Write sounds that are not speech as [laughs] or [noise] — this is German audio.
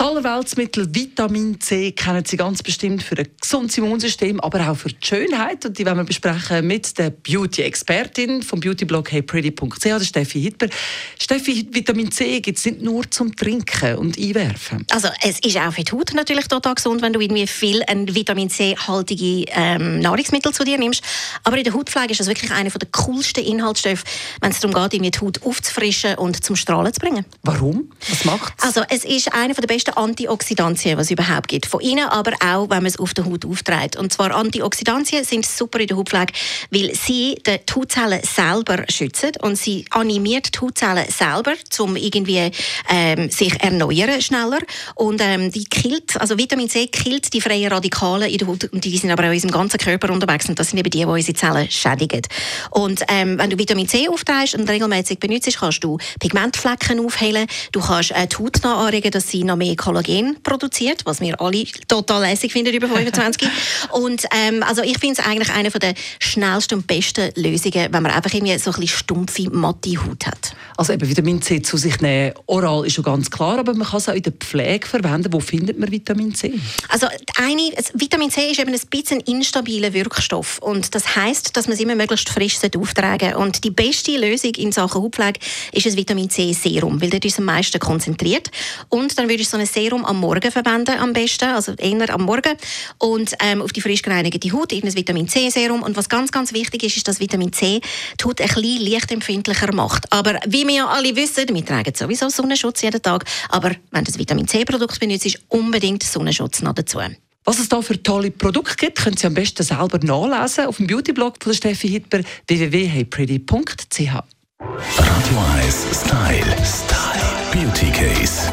Das Allerweltsmittel Vitamin C kennen Sie ganz bestimmt für ein gesundes Immunsystem, aber auch für die Schönheit. Und die werden wir besprechen mit der Beauty-Expertin vom Beautyblog heypretty.ch, Steffi Hitber. Steffi, Vitamin C gibt es nicht nur zum Trinken und Einwerfen. Also es ist auch für die Haut natürlich total gesund, wenn du irgendwie viel ein Vitamin C-haltige ähm, Nahrungsmittel zu dir nimmst. Aber in der Hautpflege ist das wirklich einer der coolsten Inhaltsstoffe, wenn es darum geht, die Haut aufzufrischen und zum Strahlen zu bringen. Warum? Was macht Also es ist einer der besten Antioxidantien, was es überhaupt gibt. Von innen, aber auch, wenn man es auf der Haut aufträgt. Und zwar Antioxidantien sind super in der Hautpflege, weil sie die Hautzellen selber schützen und sie animiert die Hautzellen selber, um irgendwie ähm, sich erneuern schneller. Und ähm, die killt, also Vitamin C killt die freien Radikale in der Haut und die sind aber auch in unserem ganzen Körper unterwegs und das sind eben die, die unsere Zellen schädigen. Und ähm, wenn du Vitamin C aufträgst und regelmäßig benutzt, kannst du Pigmentflecken aufhellen, du kannst äh, die Haut anregen, dass sie noch mehr Kollagen produziert, was wir alle total lässig finden über 25. [laughs] und ähm, also ich finde es eigentlich eine der schnellsten und besten Lösungen, wenn man einfach irgendwie so ein bisschen stumpfe, matte Haut hat. Also eben Vitamin C zu sich nehmen, oral ist schon ganz klar, aber man kann es auch in der Pflege verwenden. Wo findet man Vitamin C? Also eine, Vitamin C ist eben ein bisschen instabiler Wirkstoff und das heißt, dass man es immer möglichst frisch auftragen Und die beste Lösung in Sachen Hautpflege ist ein Vitamin C Serum, weil dort ist am meisten konzentriert. Und dann würde ich so ein Serum am Morgen verwenden am besten, also eher am Morgen und ähm, auf die frisch gereinigte Haut ein Vitamin C Serum. Und was ganz ganz wichtig ist, ist, dass Vitamin C die Haut ein bisschen lichtempfindlicher macht. Aber wie wir ja alle wissen, wir tragen sowieso Sonnenschutz jeden Tag, aber wenn das Vitamin C Produkt benutzt, ist unbedingt Sonnenschutz noch dazu. Was es da für tolle Produkte gibt, können Sie am besten selber nachlesen auf dem Beautyblog von Steffi Hitber www.heypretty.ch. Radio 1 Style. Style. Beauty Case.